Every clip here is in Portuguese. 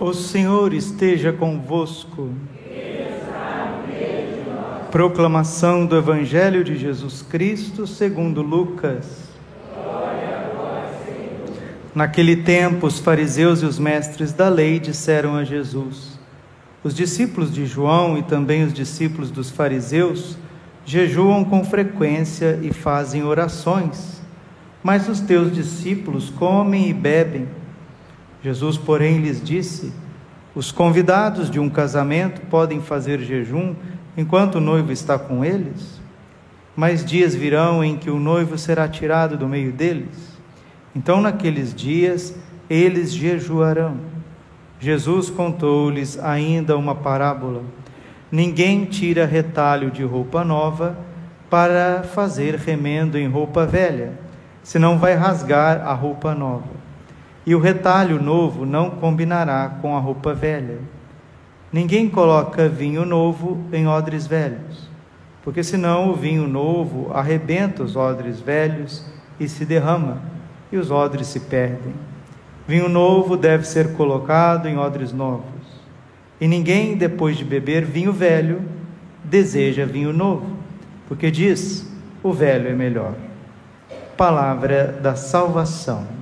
O Senhor esteja convosco. Proclamação do Evangelho de Jesus Cristo segundo Lucas. Naquele tempo, os fariseus e os mestres da lei disseram a Jesus: Os discípulos de João e também os discípulos dos fariseus jejuam com frequência e fazem orações, mas os teus discípulos comem e bebem. Jesus, porém, lhes disse: Os convidados de um casamento podem fazer jejum enquanto o noivo está com eles? Mas dias virão em que o noivo será tirado do meio deles. Então, naqueles dias, eles jejuarão. Jesus contou-lhes ainda uma parábola. Ninguém tira retalho de roupa nova para fazer remendo em roupa velha, senão vai rasgar a roupa nova e o retalho novo não combinará com a roupa velha. Ninguém coloca vinho novo em odres velhos, porque senão o vinho novo arrebenta os odres velhos e se derrama, e os odres se perdem. Vinho novo deve ser colocado em odres novos. E ninguém, depois de beber vinho velho, deseja vinho novo, porque diz: o velho é melhor. Palavra da salvação.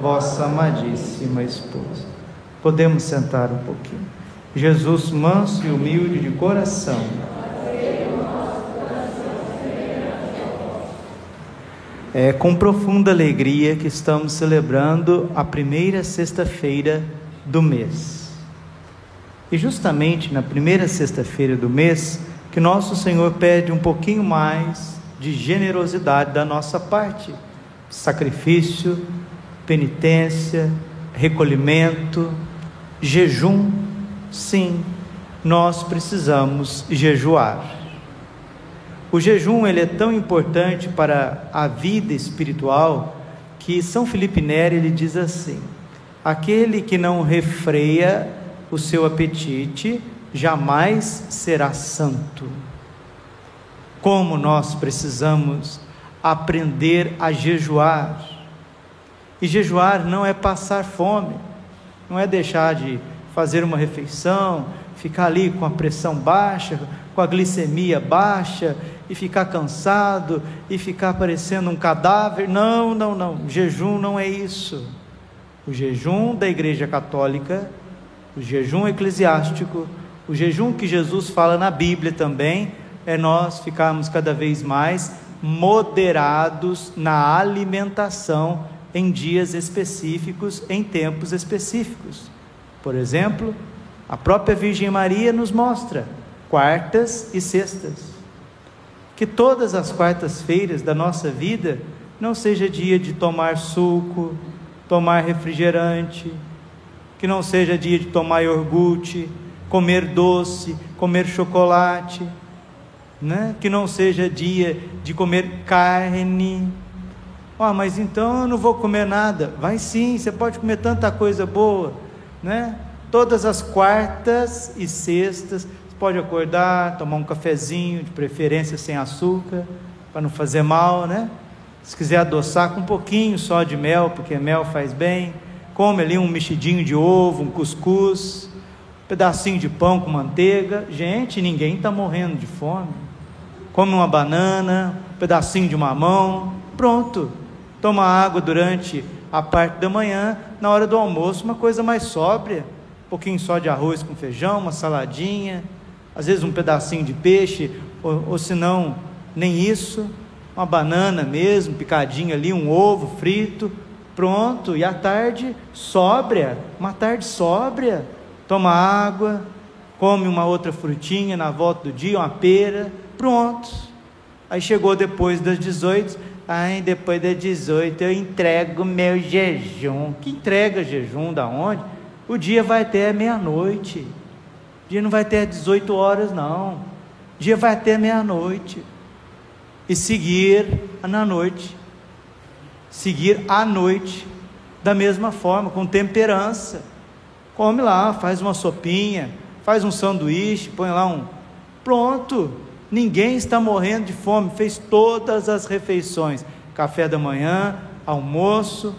vossa amadíssima esposa. Podemos sentar um pouquinho. Jesus, manso e humilde de coração. É com profunda alegria que estamos celebrando a primeira sexta-feira do mês. E justamente na primeira sexta-feira do mês, que nosso Senhor pede um pouquinho mais de generosidade da nossa parte, sacrifício, penitência, recolhimento, jejum. Sim, nós precisamos jejuar. O jejum ele é tão importante para a vida espiritual que São Felipe Neri ele diz assim: aquele que não refreia o seu apetite jamais será santo. Como nós precisamos aprender a jejuar e jejuar não é passar fome, não é deixar de fazer uma refeição, ficar ali com a pressão baixa, com a glicemia baixa e ficar cansado e ficar parecendo um cadáver. Não, não, não. jejum não é isso. O jejum da Igreja Católica, o jejum eclesiástico, o jejum que Jesus fala na Bíblia também, é nós ficarmos cada vez mais moderados na alimentação em dias específicos, em tempos específicos. Por exemplo, a própria Virgem Maria nos mostra quartas e sextas. Que todas as quartas-feiras da nossa vida não seja dia de tomar suco, tomar refrigerante, que não seja dia de tomar iogurte, comer doce, comer chocolate, né? que não seja dia de comer carne, ah, mas então eu não vou comer nada. Vai sim, você pode comer tanta coisa boa, né? Todas as quartas e sextas, você pode acordar, tomar um cafezinho, de preferência sem açúcar, para não fazer mal, né? Se quiser adoçar com um pouquinho só de mel, porque mel faz bem. Come ali um mexidinho de ovo, um cuscuz, um pedacinho de pão com manteiga. Gente, ninguém está morrendo de fome. Come uma banana, um pedacinho de mamão, pronto toma água durante a parte da manhã, na hora do almoço, uma coisa mais sóbria, um pouquinho só de arroz com feijão, uma saladinha, às vezes um pedacinho de peixe, ou, ou se não, nem isso, uma banana mesmo, picadinha ali, um ovo frito, pronto, e à tarde, sóbria, uma tarde sóbria, toma água, come uma outra frutinha na volta do dia, uma pera, pronto. Aí chegou depois das 18, Ai, depois das 18 eu entrego meu jejum. Que entrega jejum da onde? O dia vai até meia-noite. O dia não vai até 18 horas, não. O dia vai até meia-noite. E seguir na noite. Seguir à noite da mesma forma, com temperança. Come lá, faz uma sopinha, faz um sanduíche, põe lá um. Pronto, ninguém está morrendo de fome, fez todas as refeições: café da manhã, almoço,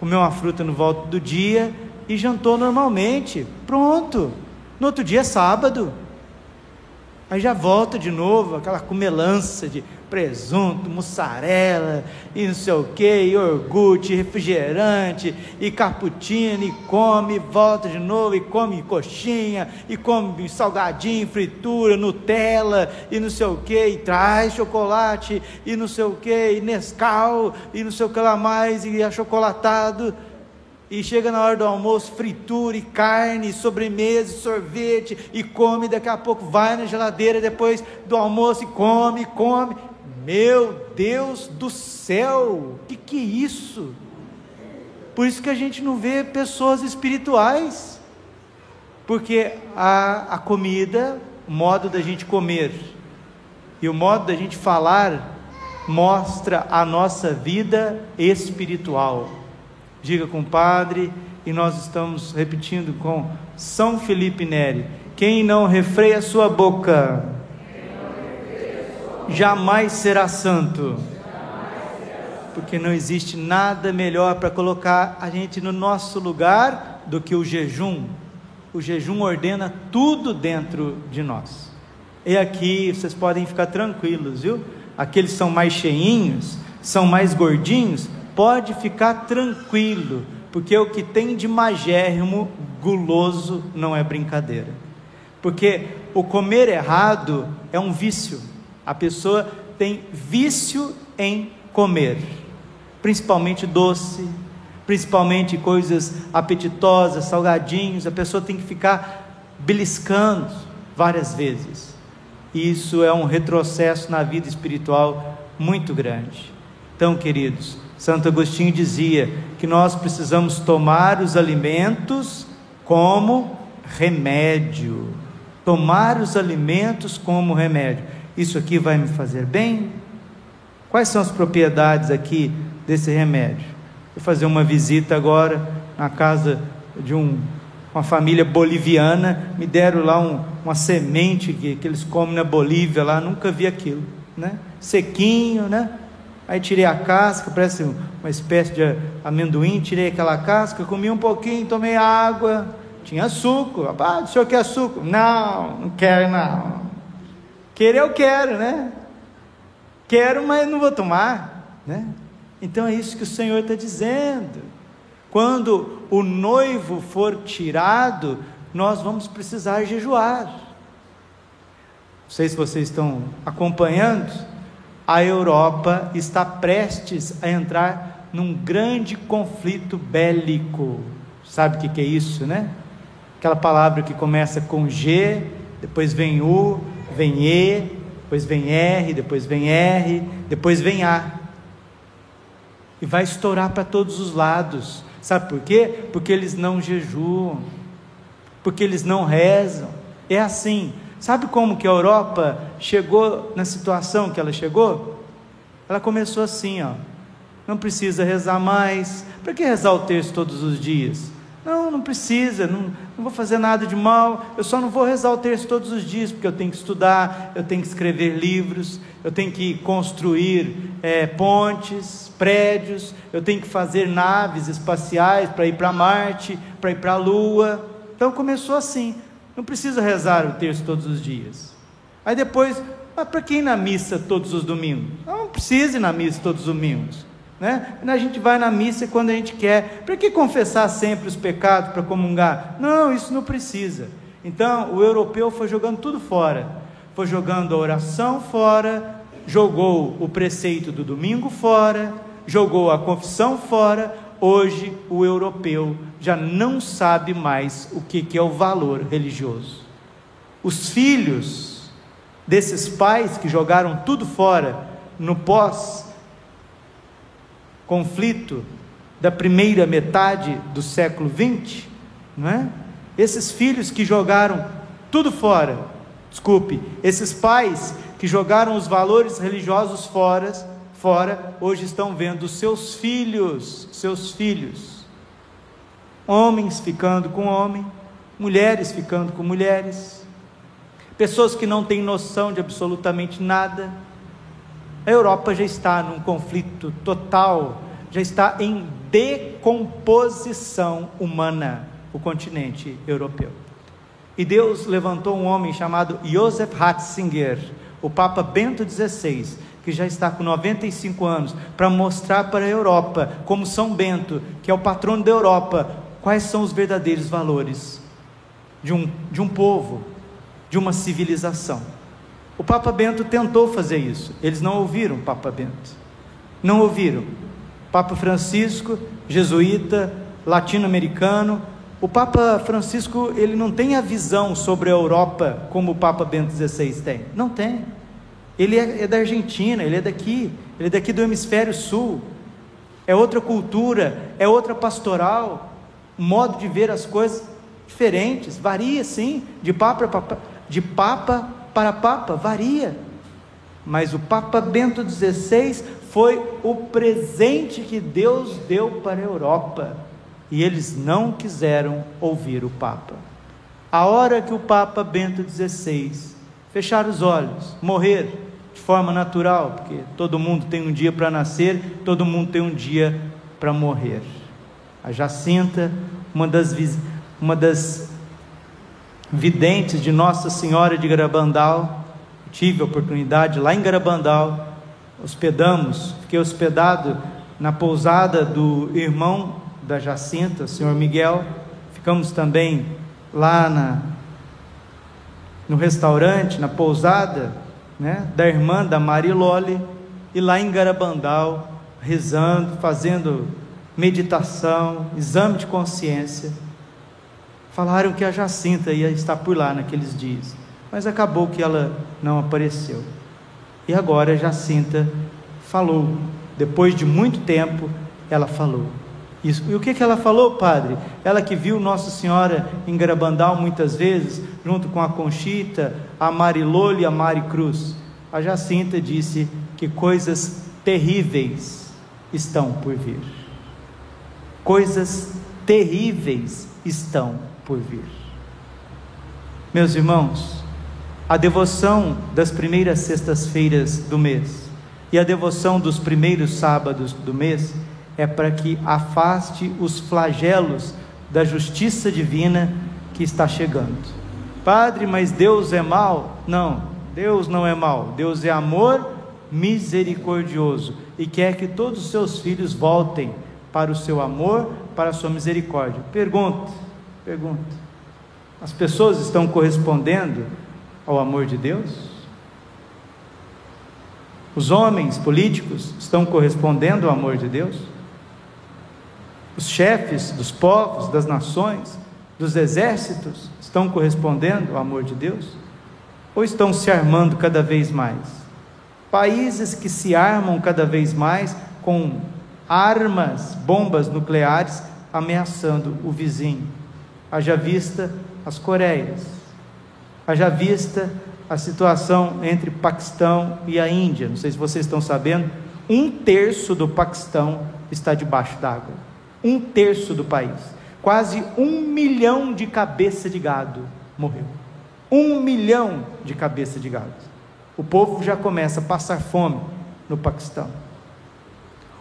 comeu uma fruta no volta do dia e jantou normalmente. Pronto, no outro dia é sábado. Aí já volta de novo, aquela comelança de presunto, mussarela, e não sei o que, iogurte, refrigerante, e cappuccino, e come, e volta de novo, e come coxinha, e come salgadinho, fritura, Nutella, e não sei o que, e traz chocolate, e não sei o que, e Nescau, e não sei o que lá mais, e achocolatado e chega na hora do almoço, fritura e carne, sobremesa, e sorvete, e come, daqui a pouco vai na geladeira depois do almoço e come, come. Meu Deus do céu, que, que é isso? Por isso que a gente não vê pessoas espirituais, porque a, a comida, o modo da gente comer e o modo da gente falar mostra a nossa vida espiritual. Diga com o Padre, e nós estamos repetindo com São Felipe Neri: quem não refreia sua boca, jamais será santo. Porque não existe nada melhor para colocar a gente no nosso lugar do que o jejum. O jejum ordena tudo dentro de nós. E aqui vocês podem ficar tranquilos, viu? Aqueles são mais cheinhos, são mais gordinhos, pode ficar tranquilo, porque o que tem de magérrimo, guloso, não é brincadeira. Porque o comer errado é um vício. A pessoa tem vício em comer, principalmente doce, principalmente coisas apetitosas, salgadinhos. A pessoa tem que ficar beliscando várias vezes. Isso é um retrocesso na vida espiritual muito grande. Então, queridos, Santo Agostinho dizia que nós precisamos tomar os alimentos como remédio. Tomar os alimentos como remédio isso aqui vai me fazer bem? Quais são as propriedades aqui desse remédio? Vou fazer uma visita agora na casa de um, uma família boliviana, me deram lá um, uma semente que, que eles comem na Bolívia lá, nunca vi aquilo, né? Sequinho, né? Aí tirei a casca, parece uma espécie de amendoim, tirei aquela casca, comi um pouquinho, tomei água, tinha açúcar. Ah, o senhor quer açúcar? Não, não quero não. Querer eu quero, né? Quero, mas não vou tomar, né? Então é isso que o Senhor está dizendo. Quando o noivo for tirado, nós vamos precisar jejuar. Não sei se vocês estão acompanhando. A Europa está prestes a entrar num grande conflito bélico. Sabe o que, que é isso, né? Aquela palavra que começa com G, depois vem U, vem E, depois vem R, depois vem R, depois vem A. E vai estourar para todos os lados. Sabe por quê? Porque eles não jejuam, porque eles não rezam. É assim. Sabe como que a Europa chegou na situação que ela chegou? Ela começou assim, ó. Não precisa rezar mais. Para que rezar o texto todos os dias? Não, não precisa, não, não vou fazer nada de mal, eu só não vou rezar o texto todos os dias, porque eu tenho que estudar, eu tenho que escrever livros, eu tenho que construir é, pontes, prédios, eu tenho que fazer naves espaciais para ir para Marte, para ir para a Lua. Então começou assim, não precisa rezar o texto todos os dias. Aí depois, mas para quem na missa todos os domingos? Não, não precisa ir na missa todos os domingos. Né? A gente vai na missa quando a gente quer. Para que confessar sempre os pecados para comungar? Não, isso não precisa. Então, o europeu foi jogando tudo fora. Foi jogando a oração fora, jogou o preceito do domingo fora, jogou a confissão fora. Hoje, o europeu já não sabe mais o que, que é o valor religioso. Os filhos desses pais que jogaram tudo fora no pós conflito da primeira metade do século XX, não é? Esses filhos que jogaram tudo fora, desculpe, esses pais que jogaram os valores religiosos fora, fora, hoje estão vendo seus filhos, seus filhos, homens ficando com homem, mulheres ficando com mulheres, pessoas que não têm noção de absolutamente nada. A Europa já está num conflito total, já está em decomposição humana, o continente europeu. E Deus levantou um homem chamado Joseph Ratzinger, o Papa Bento XVI, que já está com 95 anos, para mostrar para a Europa, como São Bento, que é o patrono da Europa, quais são os verdadeiros valores de um, de um povo, de uma civilização. O Papa Bento tentou fazer isso, eles não ouviram o Papa Bento, não ouviram. Papa Francisco, jesuíta, latino-americano, o Papa Francisco, ele não tem a visão sobre a Europa como o Papa Bento XVI tem. Não tem. Ele é, é da Argentina, ele é daqui, ele é daqui do hemisfério sul. É outra cultura, é outra pastoral, modo de ver as coisas diferentes, varia sim, de papa papa, de papa para papa, varia. Mas o Papa Bento XVI foi o presente que Deus deu para a Europa e eles não quiseram ouvir o Papa. A hora que o Papa Bento XVI fechar os olhos, morrer de forma natural, porque todo mundo tem um dia para nascer, todo mundo tem um dia para morrer. A Jacinta, uma das, uma das videntes de Nossa Senhora de Garabandal, tive a oportunidade lá em Garabandal, hospedamos, fiquei hospedado na pousada do irmão da Jacinta, senhor Miguel. Ficamos também lá na, no restaurante, na pousada, né, da irmã da Marilole, e lá em Garabandal, rezando, fazendo meditação, exame de consciência. Falaram que a Jacinta ia estar por lá naqueles dias, mas acabou que ela não apareceu. E agora a Jacinta falou, depois de muito tempo, ela falou. Isso. E o que, que ela falou, padre? Ela que viu Nossa Senhora em Garabandal muitas vezes, junto com a Conchita, a Marilolo e a Mari Cruz. A Jacinta disse que coisas terríveis estão por vir. Coisas terríveis estão por vir. Meus irmãos, a devoção das primeiras sextas-feiras do mês e a devoção dos primeiros sábados do mês é para que afaste os flagelos da justiça divina que está chegando. Padre, mas Deus é mau? Não, Deus não é mau. Deus é amor misericordioso e quer que todos os seus filhos voltem para o seu amor, para a sua misericórdia. Pergunta, pergunta. As pessoas estão correspondendo ao amor de Deus? Os homens políticos estão correspondendo ao amor de Deus? Os chefes dos povos, das nações, dos exércitos estão correspondendo ao amor de Deus? Ou estão se armando cada vez mais? Países que se armam cada vez mais com armas, bombas nucleares ameaçando o vizinho. Haja vista as Coreias, haja vista a situação entre Paquistão e a Índia. Não sei se vocês estão sabendo, um terço do Paquistão está debaixo d'água um terço do país. Quase um milhão de cabeça de gado morreu. Um milhão de cabeça de gado. O povo já começa a passar fome no Paquistão.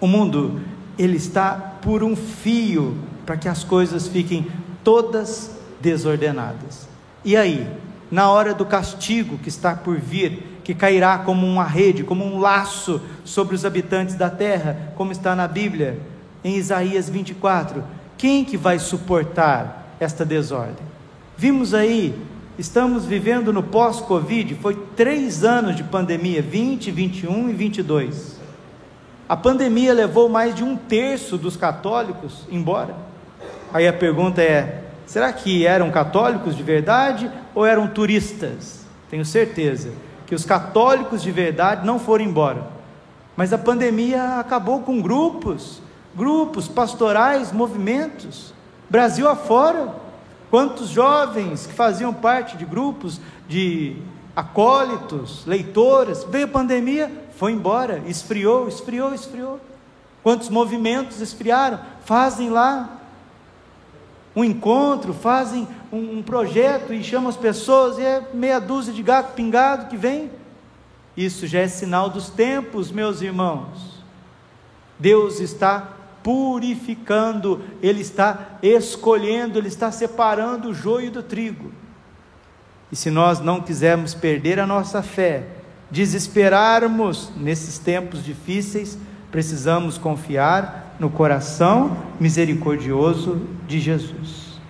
O mundo, ele está por um fio para que as coisas fiquem todas desordenadas. E aí, na hora do castigo que está por vir, que cairá como uma rede, como um laço sobre os habitantes da terra, como está na Bíblia, em Isaías 24: quem que vai suportar esta desordem? Vimos aí, estamos vivendo no pós-Covid, foi três anos de pandemia 20, 21 e 22. A pandemia levou mais de um terço dos católicos embora. Aí a pergunta é: será que eram católicos de verdade ou eram turistas? Tenho certeza que os católicos de verdade não foram embora. Mas a pandemia acabou com grupos grupos pastorais, movimentos, Brasil afora, Quantos jovens que faziam parte de grupos de acólitos, leitoras, veio a pandemia, foi embora, esfriou, esfriou, esfriou. Quantos movimentos esfriaram? Fazem lá um encontro, fazem um, projeto e chamam as pessoas, e é meia dúzia de gato pingado que vem. Isso já é sinal dos tempos, meus irmãos. Deus está purificando, Ele está escolhendo, Ele está separando o joio do trigo. E se nós não quisermos perder a nossa fé, desesperarmos nesses tempos difíceis, precisamos confiar no coração misericordioso de Jesus.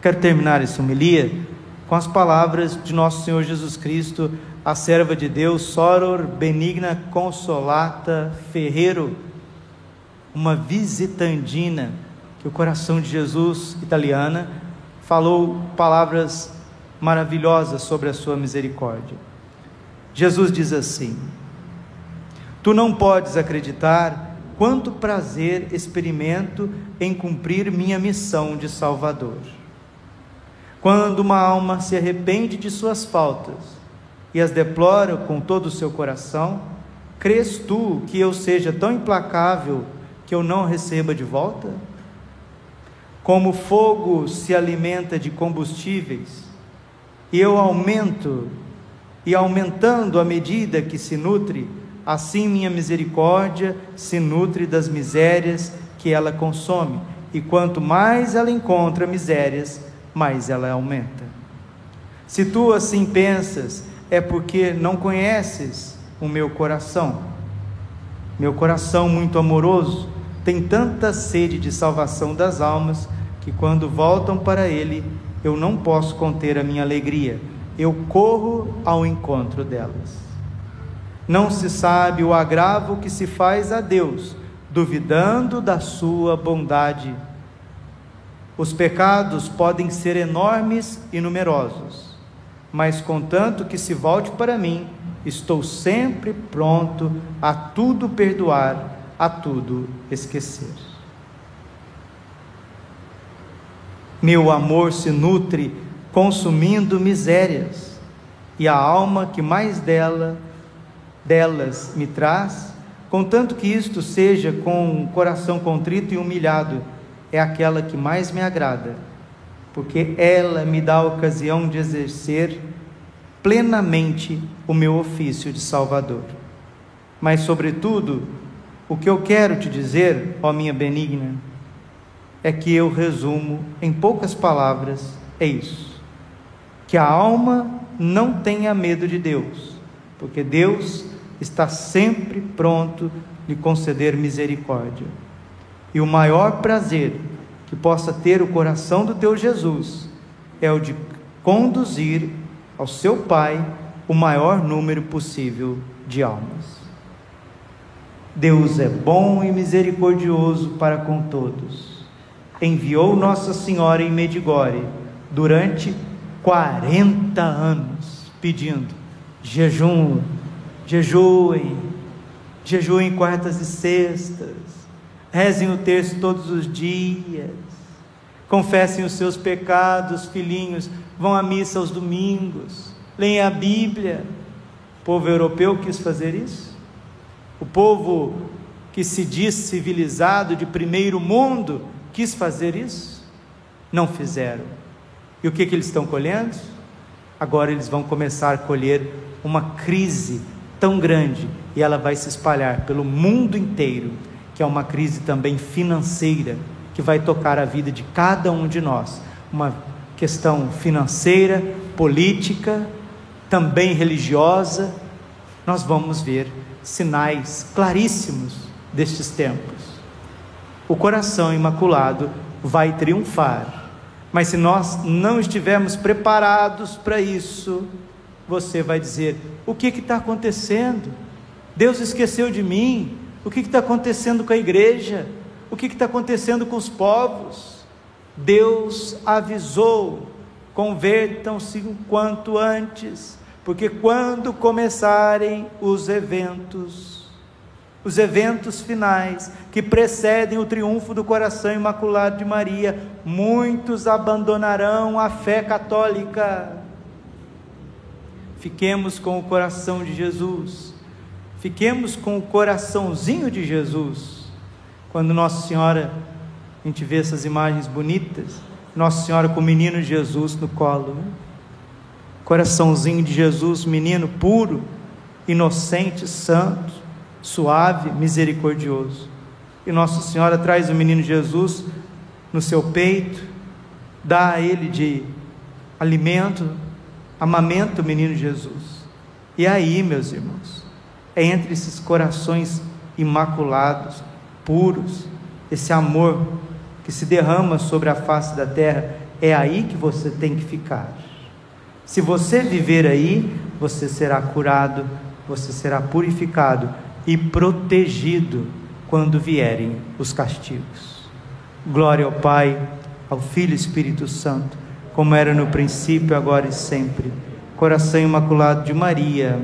Quero terminar essa homilia com as palavras de nosso Senhor Jesus Cristo, a serva de Deus, Soror Benigna Consolata Ferreiro, uma visitandina que o coração de Jesus, italiana, falou palavras maravilhosas sobre a sua misericórdia. Jesus diz assim: Tu não podes acreditar quanto prazer experimento em cumprir minha missão de Salvador. Quando uma alma se arrepende de suas faltas e as deplora com todo o seu coração, crês tu que eu seja tão implacável que eu não receba de volta? Como fogo se alimenta de combustíveis, e eu aumento, e aumentando à medida que se nutre, assim minha misericórdia se nutre das misérias que ela consome, e quanto mais ela encontra misérias, mais ela aumenta. Se tu assim pensas, é porque não conheces o meu coração. Meu coração muito amoroso tem tanta sede de salvação das almas que quando voltam para ele, eu não posso conter a minha alegria. Eu corro ao encontro delas. Não se sabe o agravo que se faz a Deus, duvidando da sua bondade. Os pecados podem ser enormes e numerosos, mas contanto que se volte para mim, estou sempre pronto a tudo perdoar, a tudo esquecer. Meu amor se nutre consumindo misérias, e a alma que mais dela delas me traz, contanto que isto seja com um coração contrito e humilhado, é aquela que mais me agrada, porque ela me dá a ocasião de exercer plenamente o meu ofício de Salvador. Mas, sobretudo, o que eu quero te dizer, ó minha benigna, é que eu resumo em poucas palavras: é isso. Que a alma não tenha medo de Deus, porque Deus está sempre pronto lhe conceder misericórdia. E o maior prazer que possa ter o coração do teu Jesus é o de conduzir ao seu Pai o maior número possível de almas. Deus é bom e misericordioso para com todos. Enviou Nossa Senhora em Medigore durante 40 anos, pedindo jejum, jejuem, jejuem quartas e sextas, rezem o texto todos os dias, confessem os seus pecados, filhinhos, vão à missa aos domingos, leem a Bíblia. O povo europeu quis fazer isso? O povo que se diz civilizado de primeiro mundo quis fazer isso? Não fizeram. E o que, que eles estão colhendo? Agora eles vão começar a colher uma crise tão grande e ela vai se espalhar pelo mundo inteiro, que é uma crise também financeira que vai tocar a vida de cada um de nós, uma questão financeira, política, também religiosa. Nós vamos ver sinais claríssimos destes tempos. O coração imaculado vai triunfar, mas se nós não estivermos preparados para isso, você vai dizer: o que está acontecendo? Deus esqueceu de mim? O que está acontecendo com a igreja? O que está acontecendo com os povos? Deus avisou: convertam-se o quanto antes, porque quando começarem os eventos, os eventos finais que precedem o triunfo do coração imaculado de Maria, muitos abandonarão a fé católica. Fiquemos com o coração de Jesus, fiquemos com o coraçãozinho de Jesus. Quando Nossa Senhora, a gente vê essas imagens bonitas, Nossa Senhora com o menino Jesus no colo, né? coraçãozinho de Jesus, menino puro, inocente, santo suave, misericordioso. E Nossa Senhora traz o menino Jesus no seu peito, dá a ele de alimento, amamenta o menino Jesus. E aí, meus irmãos, é entre esses corações imaculados, puros, esse amor que se derrama sobre a face da terra, é aí que você tem que ficar. Se você viver aí, você será curado, você será purificado e protegido quando vierem os castigos. Glória ao Pai, ao Filho e Espírito Santo, como era no princípio, agora e sempre. Coração Imaculado de Maria